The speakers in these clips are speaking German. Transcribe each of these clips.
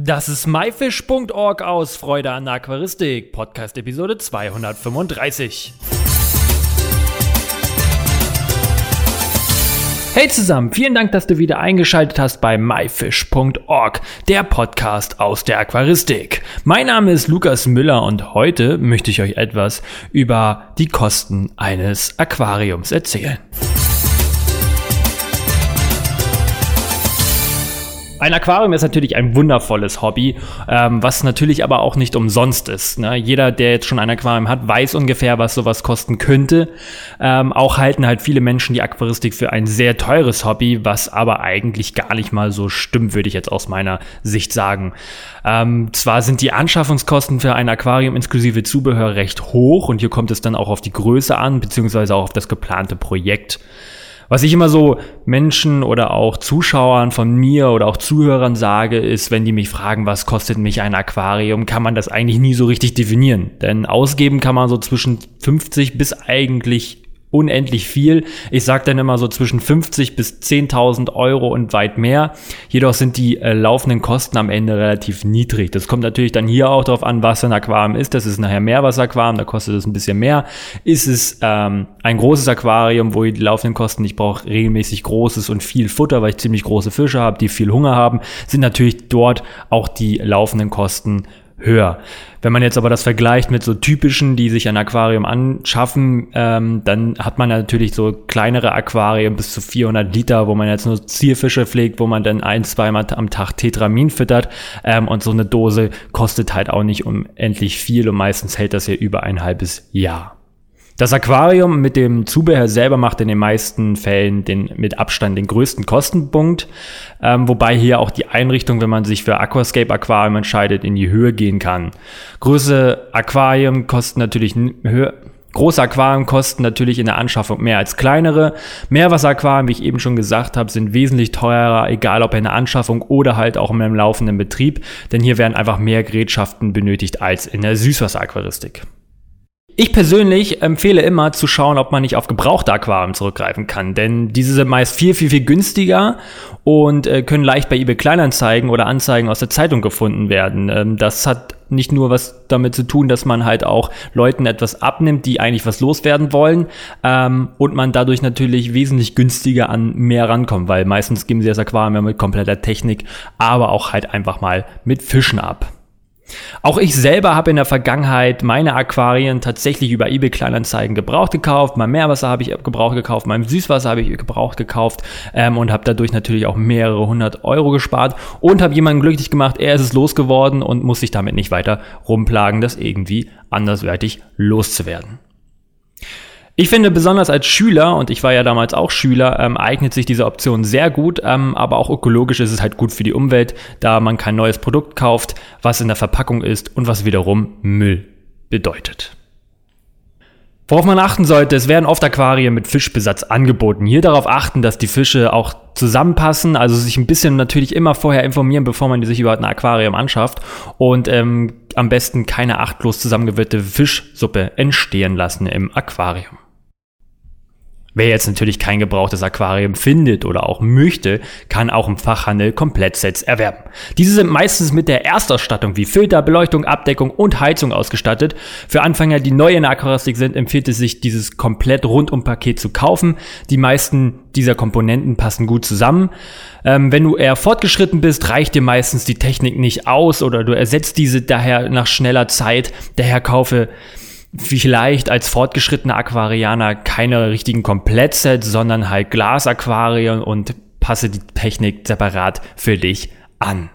Das ist myfish.org aus Freude an der Aquaristik, Podcast Episode 235. Hey zusammen, vielen Dank, dass du wieder eingeschaltet hast bei myfish.org, der Podcast aus der Aquaristik. Mein Name ist Lukas Müller und heute möchte ich euch etwas über die Kosten eines Aquariums erzählen. Ein Aquarium ist natürlich ein wundervolles Hobby, ähm, was natürlich aber auch nicht umsonst ist. Ne? Jeder, der jetzt schon ein Aquarium hat, weiß ungefähr, was sowas kosten könnte. Ähm, auch halten halt viele Menschen die Aquaristik für ein sehr teures Hobby, was aber eigentlich gar nicht mal so stimmt, würde ich jetzt aus meiner Sicht sagen. Ähm, zwar sind die Anschaffungskosten für ein Aquarium inklusive Zubehör recht hoch und hier kommt es dann auch auf die Größe an, beziehungsweise auch auf das geplante Projekt. Was ich immer so Menschen oder auch Zuschauern von mir oder auch Zuhörern sage, ist, wenn die mich fragen, was kostet mich ein Aquarium, kann man das eigentlich nie so richtig definieren. Denn ausgeben kann man so zwischen 50 bis eigentlich unendlich viel. Ich sage dann immer so zwischen 50 bis 10.000 Euro und weit mehr. Jedoch sind die äh, laufenden Kosten am Ende relativ niedrig. Das kommt natürlich dann hier auch darauf an, was ein Aquarium ist. Das ist nachher Meerwasseraquarium, da kostet es ein bisschen mehr. Ist es ähm, ein großes Aquarium, wo ich die laufenden Kosten, ich brauche regelmäßig großes und viel Futter, weil ich ziemlich große Fische habe, die viel Hunger haben, sind natürlich dort auch die laufenden Kosten höher. Wenn man jetzt aber das vergleicht mit so typischen, die sich ein Aquarium anschaffen, ähm, dann hat man natürlich so kleinere Aquarien bis zu 400 Liter, wo man jetzt nur Zierfische pflegt, wo man dann ein, zweimal am Tag Tetramin füttert ähm, und so eine Dose kostet halt auch nicht unendlich viel und meistens hält das ja über ein halbes Jahr. Das Aquarium mit dem Zubehör selber macht in den meisten Fällen den mit Abstand den größten Kostenpunkt, ähm, wobei hier auch die Einrichtung, wenn man sich für Aquascape Aquarium entscheidet, in die Höhe gehen kann. Große Aquarien kosten natürlich höher. Große Aquarien kosten natürlich in der Anschaffung mehr als kleinere. Meerwasseraquarien, wie ich eben schon gesagt habe, sind wesentlich teurer, egal ob in der Anschaffung oder halt auch in einem laufenden Betrieb, denn hier werden einfach mehr Gerätschaften benötigt als in der Süßwasseraquaristik. Ich persönlich empfehle immer zu schauen, ob man nicht auf gebrauchte Aquarien zurückgreifen kann, denn diese sind meist viel, viel, viel günstiger und äh, können leicht bei eBay Kleinanzeigen oder Anzeigen aus der Zeitung gefunden werden. Ähm, das hat nicht nur was damit zu tun, dass man halt auch Leuten etwas abnimmt, die eigentlich was loswerden wollen ähm, und man dadurch natürlich wesentlich günstiger an mehr rankommt, weil meistens geben sie das Aquarium ja mit kompletter Technik, aber auch halt einfach mal mit Fischen ab. Auch ich selber habe in der Vergangenheit meine Aquarien tatsächlich über eBay Kleinanzeigen gebraucht gekauft. Mein Meerwasser habe ich gebraucht gekauft, mein Süßwasser habe ich gebraucht gekauft ähm, und habe dadurch natürlich auch mehrere hundert Euro gespart und habe jemanden glücklich gemacht. Er ist es losgeworden und muss sich damit nicht weiter rumplagen, das irgendwie anderswertig loszuwerden. Ich finde besonders als Schüler, und ich war ja damals auch Schüler, ähm, eignet sich diese Option sehr gut, ähm, aber auch ökologisch ist es halt gut für die Umwelt, da man kein neues Produkt kauft, was in der Verpackung ist und was wiederum Müll bedeutet. Worauf man achten sollte, es werden oft Aquarien mit Fischbesatz angeboten. Hier darauf achten, dass die Fische auch zusammenpassen, also sich ein bisschen natürlich immer vorher informieren, bevor man sich überhaupt ein Aquarium anschafft und ähm, am besten keine achtlos zusammengewirrte Fischsuppe entstehen lassen im Aquarium. Wer jetzt natürlich kein gebrauchtes Aquarium findet oder auch möchte, kann auch im Fachhandel Komplettsets erwerben. Diese sind meistens mit der Erstausstattung wie Filter, Beleuchtung, Abdeckung und Heizung ausgestattet. Für Anfänger, die neu in der Aquaristik sind, empfiehlt es sich, dieses komplett rundum Paket zu kaufen. Die meisten dieser Komponenten passen gut zusammen. Ähm, wenn du eher fortgeschritten bist, reicht dir meistens die Technik nicht aus oder du ersetzt diese daher nach schneller Zeit. Daher kaufe vielleicht als fortgeschrittener Aquarianer keine richtigen Komplettsets, sondern halt Glasaquarien und passe die Technik separat für dich an.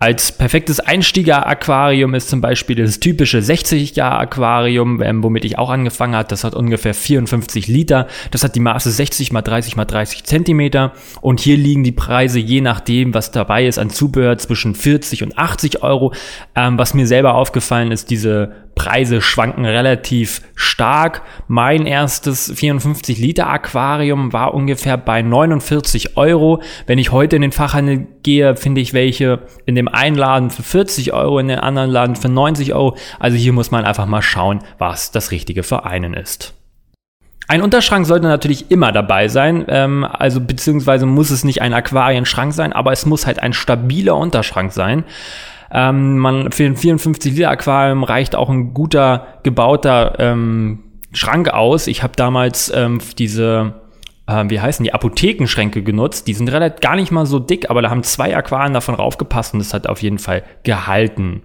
Als perfektes Einstieger-Aquarium ist zum Beispiel das typische 60-Jahr-Aquarium, ähm, womit ich auch angefangen habe. Das hat ungefähr 54 Liter. Das hat die Maße 60 mal 30 mal 30 Zentimeter. Und hier liegen die Preise je nachdem, was dabei ist, an Zubehör zwischen 40 und 80 Euro. Ähm, was mir selber aufgefallen ist, diese Preise schwanken relativ stark. Mein erstes 54 Liter Aquarium war ungefähr bei 49 Euro. Wenn ich heute in den Fachhandel gehe, finde ich welche in dem einen Laden für 40 Euro, in den anderen Laden für 90 Euro. Also hier muss man einfach mal schauen, was das Richtige für einen ist. Ein Unterschrank sollte natürlich immer dabei sein, ähm, also beziehungsweise muss es nicht ein Aquarienschrank sein, aber es muss halt ein stabiler Unterschrank sein. Ähm, man, für ein 54 Liter Aquarium reicht auch ein guter gebauter ähm, Schrank aus. Ich habe damals ähm, diese äh, wie heißen die, Apothekenschränke genutzt. Die sind relativ gar nicht mal so dick, aber da haben zwei Aquarien davon raufgepasst und das hat auf jeden Fall gehalten.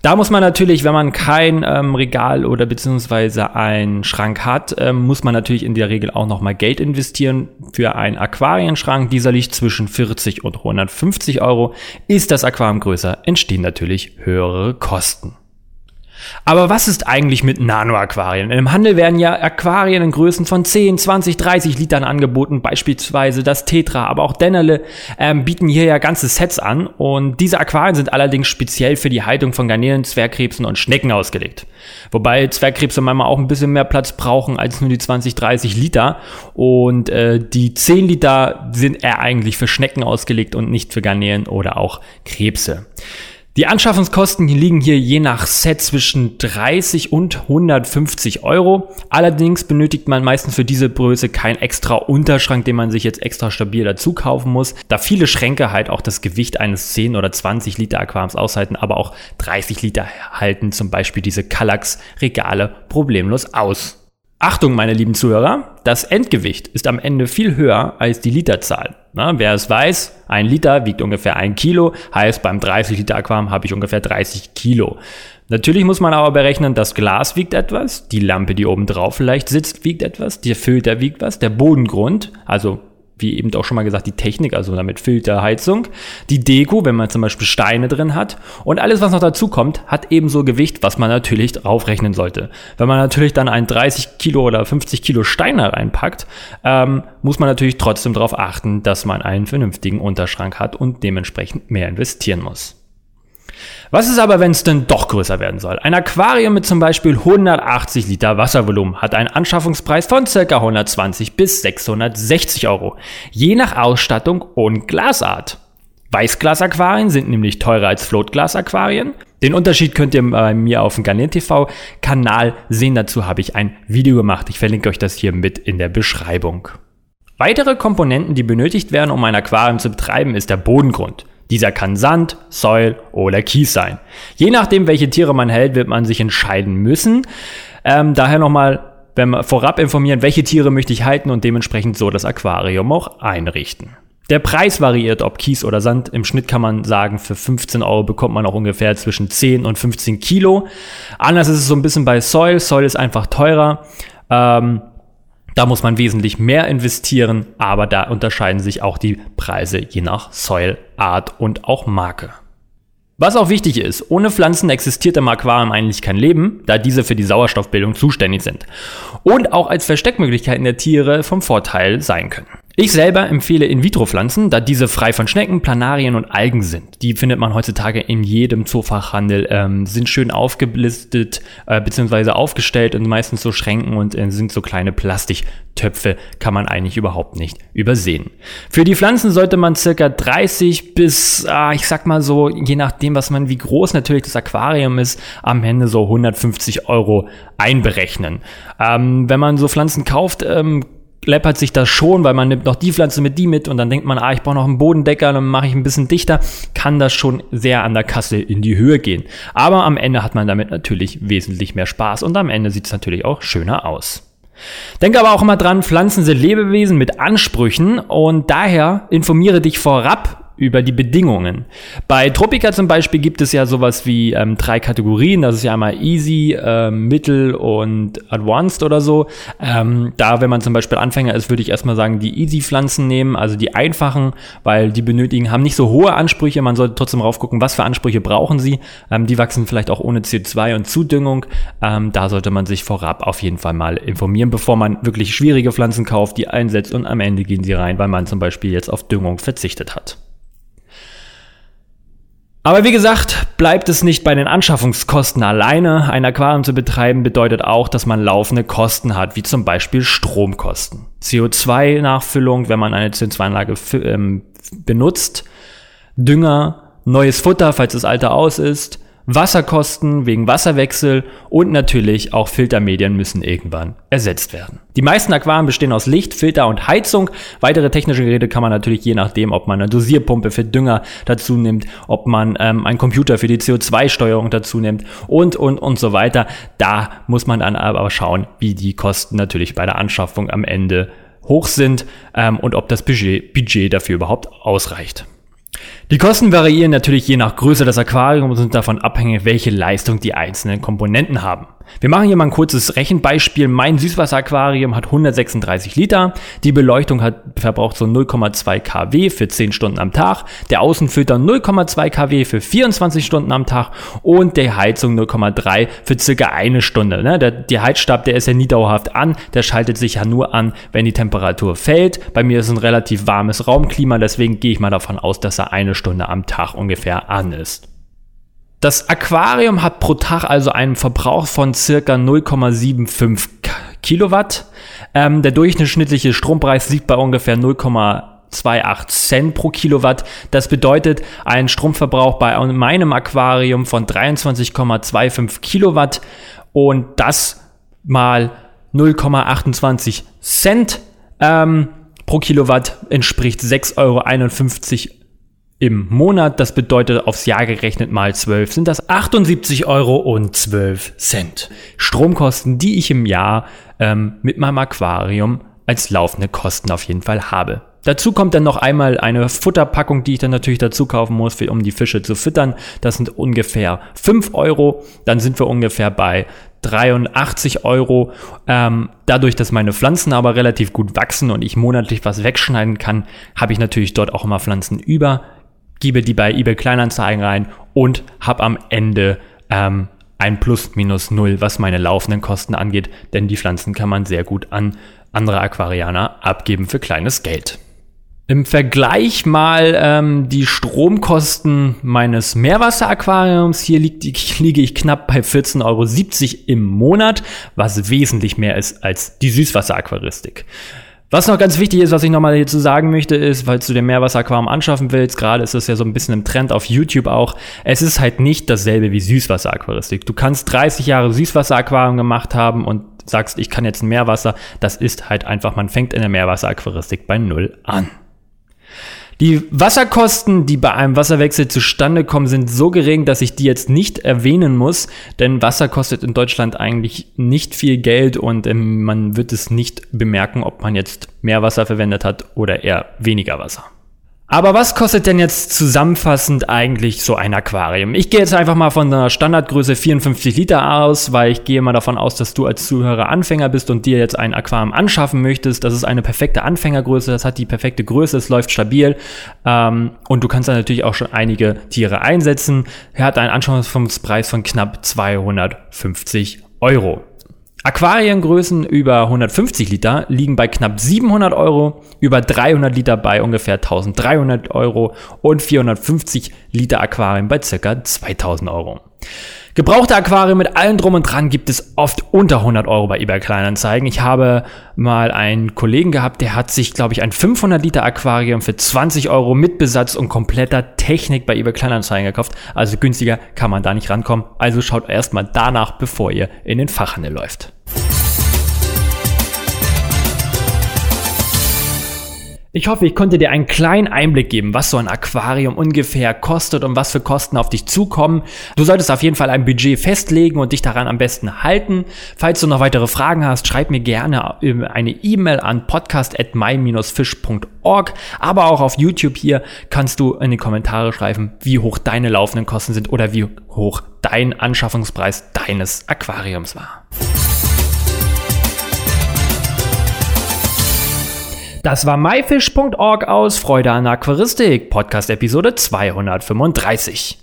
Da muss man natürlich, wenn man kein ähm, Regal oder beziehungsweise einen Schrank hat, ähm, muss man natürlich in der Regel auch nochmal Geld investieren für einen Aquarienschrank. Dieser liegt zwischen 40 und 150 Euro. Ist das Aquarium größer, entstehen natürlich höhere Kosten. Aber was ist eigentlich mit Nano-Aquarien? Im Handel werden ja Aquarien in Größen von 10, 20, 30 Litern angeboten, beispielsweise das Tetra, aber auch Dennerle ähm, bieten hier ja ganze Sets an und diese Aquarien sind allerdings speziell für die Haltung von Garnelen, Zwergkrebsen und Schnecken ausgelegt. Wobei Zwergkrebse manchmal auch ein bisschen mehr Platz brauchen als nur die 20, 30 Liter und äh, die 10 Liter sind eher eigentlich für Schnecken ausgelegt und nicht für Garnelen oder auch Krebse. Die Anschaffungskosten liegen hier je nach Set zwischen 30 und 150 Euro. Allerdings benötigt man meistens für diese Größe keinen extra Unterschrank, den man sich jetzt extra stabil dazu kaufen muss, da viele Schränke halt auch das Gewicht eines 10 oder 20 Liter Aquariums aushalten, aber auch 30 Liter halten zum Beispiel diese Kallax Regale problemlos aus. Achtung, meine lieben Zuhörer, das Endgewicht ist am Ende viel höher als die Literzahl. Na, wer es weiß, ein Liter wiegt ungefähr ein Kilo, heißt beim 30 Liter Aquarium habe ich ungefähr 30 Kilo. Natürlich muss man aber berechnen, das Glas wiegt etwas, die Lampe, die oben drauf vielleicht sitzt, wiegt etwas, der Filter wiegt was, der Bodengrund, also wie eben auch schon mal gesagt, die Technik, also damit Filter, Heizung, die Deko, wenn man zum Beispiel Steine drin hat und alles, was noch dazu kommt, hat ebenso Gewicht, was man natürlich draufrechnen sollte. Wenn man natürlich dann ein 30 Kilo oder 50 Kilo Steine reinpackt, ähm, muss man natürlich trotzdem darauf achten, dass man einen vernünftigen Unterschrank hat und dementsprechend mehr investieren muss. Was ist aber, wenn es denn doch größer werden soll? Ein Aquarium mit zum Beispiel 180 Liter Wasservolumen hat einen Anschaffungspreis von ca. 120 bis 660 Euro, je nach Ausstattung und Glasart. Weißglas-Aquarien sind nämlich teurer als Floatglas-Aquarien. Den Unterschied könnt ihr bei mir auf dem Garnier TV Kanal sehen. Dazu habe ich ein Video gemacht. Ich verlinke euch das hier mit in der Beschreibung. Weitere Komponenten, die benötigt werden, um ein Aquarium zu betreiben, ist der Bodengrund. Dieser kann Sand, Säul oder Kies sein. Je nachdem, welche Tiere man hält, wird man sich entscheiden müssen. Ähm, daher nochmal wenn wir vorab informieren, welche Tiere möchte ich halten und dementsprechend so das Aquarium auch einrichten. Der Preis variiert, ob Kies oder Sand. Im Schnitt kann man sagen, für 15 Euro bekommt man auch ungefähr zwischen 10 und 15 Kilo. Anders ist es so ein bisschen bei Soil. Soil ist einfach teurer. Ähm, da muss man wesentlich mehr investieren, aber da unterscheiden sich auch die Preise je nach Soil, Art und auch Marke. Was auch wichtig ist, ohne Pflanzen existiert im Aquarium eigentlich kein Leben, da diese für die Sauerstoffbildung zuständig sind und auch als Versteckmöglichkeiten der Tiere vom Vorteil sein können. Ich selber empfehle In-vitro-Pflanzen, da diese frei von Schnecken, Planarien und Algen sind. Die findet man heutzutage in jedem Zoofachhandel, ähm, sind schön aufgelistet äh, bzw. aufgestellt und meistens so Schränken und äh, sind so kleine Plastiktöpfe, kann man eigentlich überhaupt nicht übersehen. Für die Pflanzen sollte man circa 30 bis, äh, ich sag mal so, je nachdem, was man, wie groß natürlich das Aquarium ist, am Ende so 150 Euro einberechnen. Ähm, wenn man so Pflanzen kauft, ähm, läppert sich das schon, weil man nimmt noch die Pflanze mit die mit und dann denkt man, ah, ich brauche noch einen Bodendecker, dann mache ich ein bisschen dichter, kann das schon sehr an der Kasse in die Höhe gehen. Aber am Ende hat man damit natürlich wesentlich mehr Spaß und am Ende sieht es natürlich auch schöner aus. Denke aber auch immer dran, Pflanzen sind Lebewesen mit Ansprüchen und daher informiere dich vorab über die Bedingungen. Bei Tropica zum Beispiel gibt es ja sowas wie ähm, drei Kategorien. Das ist ja einmal Easy, ähm, Mittel und Advanced oder so. Ähm, da, wenn man zum Beispiel Anfänger ist, würde ich erstmal sagen, die Easy-Pflanzen nehmen, also die einfachen, weil die benötigen, haben nicht so hohe Ansprüche. Man sollte trotzdem raufgucken, was für Ansprüche brauchen sie. Ähm, die wachsen vielleicht auch ohne CO2 und Zudüngung. Ähm, da sollte man sich vorab auf jeden Fall mal informieren, bevor man wirklich schwierige Pflanzen kauft, die einsetzt und am Ende gehen sie rein, weil man zum Beispiel jetzt auf Düngung verzichtet hat. Aber wie gesagt, bleibt es nicht bei den Anschaffungskosten alleine. Ein Aquarium zu betreiben bedeutet auch, dass man laufende Kosten hat, wie zum Beispiel Stromkosten. CO2-Nachfüllung, wenn man eine CO2-Anlage ähm, benutzt, Dünger, neues Futter, falls das alte aus ist, Wasserkosten wegen Wasserwechsel und natürlich auch Filtermedien müssen irgendwann ersetzt werden. Die meisten Aquarien bestehen aus Licht, Filter und Heizung. Weitere technische Geräte kann man natürlich je nachdem, ob man eine Dosierpumpe für Dünger dazu nimmt, ob man ähm, einen Computer für die CO2-Steuerung dazu nimmt und, und, und so weiter. Da muss man dann aber schauen, wie die Kosten natürlich bei der Anschaffung am Ende hoch sind ähm, und ob das Budget, Budget dafür überhaupt ausreicht. Die Kosten variieren natürlich je nach Größe des Aquariums und sind davon abhängig, welche Leistung die einzelnen Komponenten haben. Wir machen hier mal ein kurzes Rechenbeispiel. Mein Süßwasseraquarium hat 136 Liter. Die Beleuchtung hat verbraucht so 0,2 kW für 10 Stunden am Tag. Der Außenfilter 0,2 kW für 24 Stunden am Tag und der Heizung 0,3 für circa eine Stunde. Ne? Der, der Heizstab, der ist ja nie dauerhaft an. Der schaltet sich ja nur an, wenn die Temperatur fällt. Bei mir ist ein relativ warmes Raumklima, deswegen gehe ich mal davon aus, dass er eine Stunde am Tag ungefähr an ist. Das Aquarium hat pro Tag also einen Verbrauch von circa 0,75 Kilowatt. Ähm, der durchschnittliche Strompreis liegt bei ungefähr 0,28 Cent pro Kilowatt. Das bedeutet ein Stromverbrauch bei meinem Aquarium von 23,25 Kilowatt und das mal 0,28 Cent ähm, pro Kilowatt entspricht 6,51 Euro im Monat. Das bedeutet aufs Jahr gerechnet mal 12 sind das 78 Euro und 12 Cent. Stromkosten, die ich im Jahr ähm, mit meinem Aquarium als laufende Kosten auf jeden Fall habe. Dazu kommt dann noch einmal eine Futterpackung, die ich dann natürlich dazu kaufen muss, um die Fische zu füttern. Das sind ungefähr 5 Euro. Dann sind wir ungefähr bei 83 Euro. Ähm, dadurch, dass meine Pflanzen aber relativ gut wachsen und ich monatlich was wegschneiden kann, habe ich natürlich dort auch immer Pflanzen über gebe die bei eBay Kleinanzeigen rein und habe am Ende ähm, ein Plus minus null, was meine laufenden Kosten angeht, denn die Pflanzen kann man sehr gut an andere Aquarianer abgeben für kleines Geld. Im Vergleich mal ähm, die Stromkosten meines Meerwasseraquariums. Hier liegt, liege ich knapp bei 14,70 Euro im Monat, was wesentlich mehr ist als die Süßwasseraquaristik. Was noch ganz wichtig ist, was ich nochmal hierzu sagen möchte, ist, weil du dir Meerwasseraquarium anschaffen willst, gerade ist es ja so ein bisschen im Trend auf YouTube auch, es ist halt nicht dasselbe wie Süßwasseraquaristik. Du kannst 30 Jahre Süßwasseraquarium gemacht haben und sagst, ich kann jetzt ein Meerwasser. Das ist halt einfach, man fängt in der Meerwasseraquaristik bei Null an. Die Wasserkosten, die bei einem Wasserwechsel zustande kommen, sind so gering, dass ich die jetzt nicht erwähnen muss, denn Wasser kostet in Deutschland eigentlich nicht viel Geld und ähm, man wird es nicht bemerken, ob man jetzt mehr Wasser verwendet hat oder eher weniger Wasser. Aber was kostet denn jetzt zusammenfassend eigentlich so ein Aquarium? Ich gehe jetzt einfach mal von einer Standardgröße 54 Liter aus, weil ich gehe mal davon aus, dass du als Zuhörer Anfänger bist und dir jetzt ein Aquarium anschaffen möchtest. Das ist eine perfekte Anfängergröße, das hat die perfekte Größe, es läuft stabil ähm, und du kannst da natürlich auch schon einige Tiere einsetzen. Er hat einen Anschaffungspreis von knapp 250 Euro. Aquariengrößen über 150 Liter liegen bei knapp 700 Euro, über 300 Liter bei ungefähr 1300 Euro und 450 Liter Aquarien bei circa 2000 Euro. Gebrauchte Aquarien mit allem drum und dran gibt es oft unter 100 Euro bei eBay Kleinanzeigen. Ich habe mal einen Kollegen gehabt, der hat sich, glaube ich, ein 500 Liter Aquarium für 20 Euro mit Besatz und kompletter Technik bei eBay Kleinanzeigen gekauft. Also günstiger kann man da nicht rankommen. Also schaut erstmal danach, bevor ihr in den Fachhandel läuft. Ich hoffe, ich konnte dir einen kleinen Einblick geben, was so ein Aquarium ungefähr kostet und was für Kosten auf dich zukommen. Du solltest auf jeden Fall ein Budget festlegen und dich daran am besten halten. Falls du noch weitere Fragen hast, schreib mir gerne eine E-Mail an podcast@my-fish.org, aber auch auf YouTube hier kannst du in die Kommentare schreiben, wie hoch deine laufenden Kosten sind oder wie hoch dein Anschaffungspreis deines Aquariums war. Das war myfish.org aus Freude an Aquaristik, Podcast Episode 235.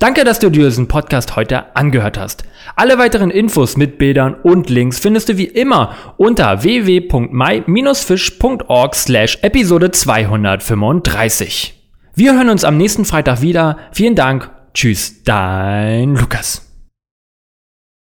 Danke, dass du dir diesen Podcast heute angehört hast. Alle weiteren Infos mit Bildern und Links findest du wie immer unter www.my-fish.org slash Episode 235. Wir hören uns am nächsten Freitag wieder. Vielen Dank. Tschüss, dein Lukas.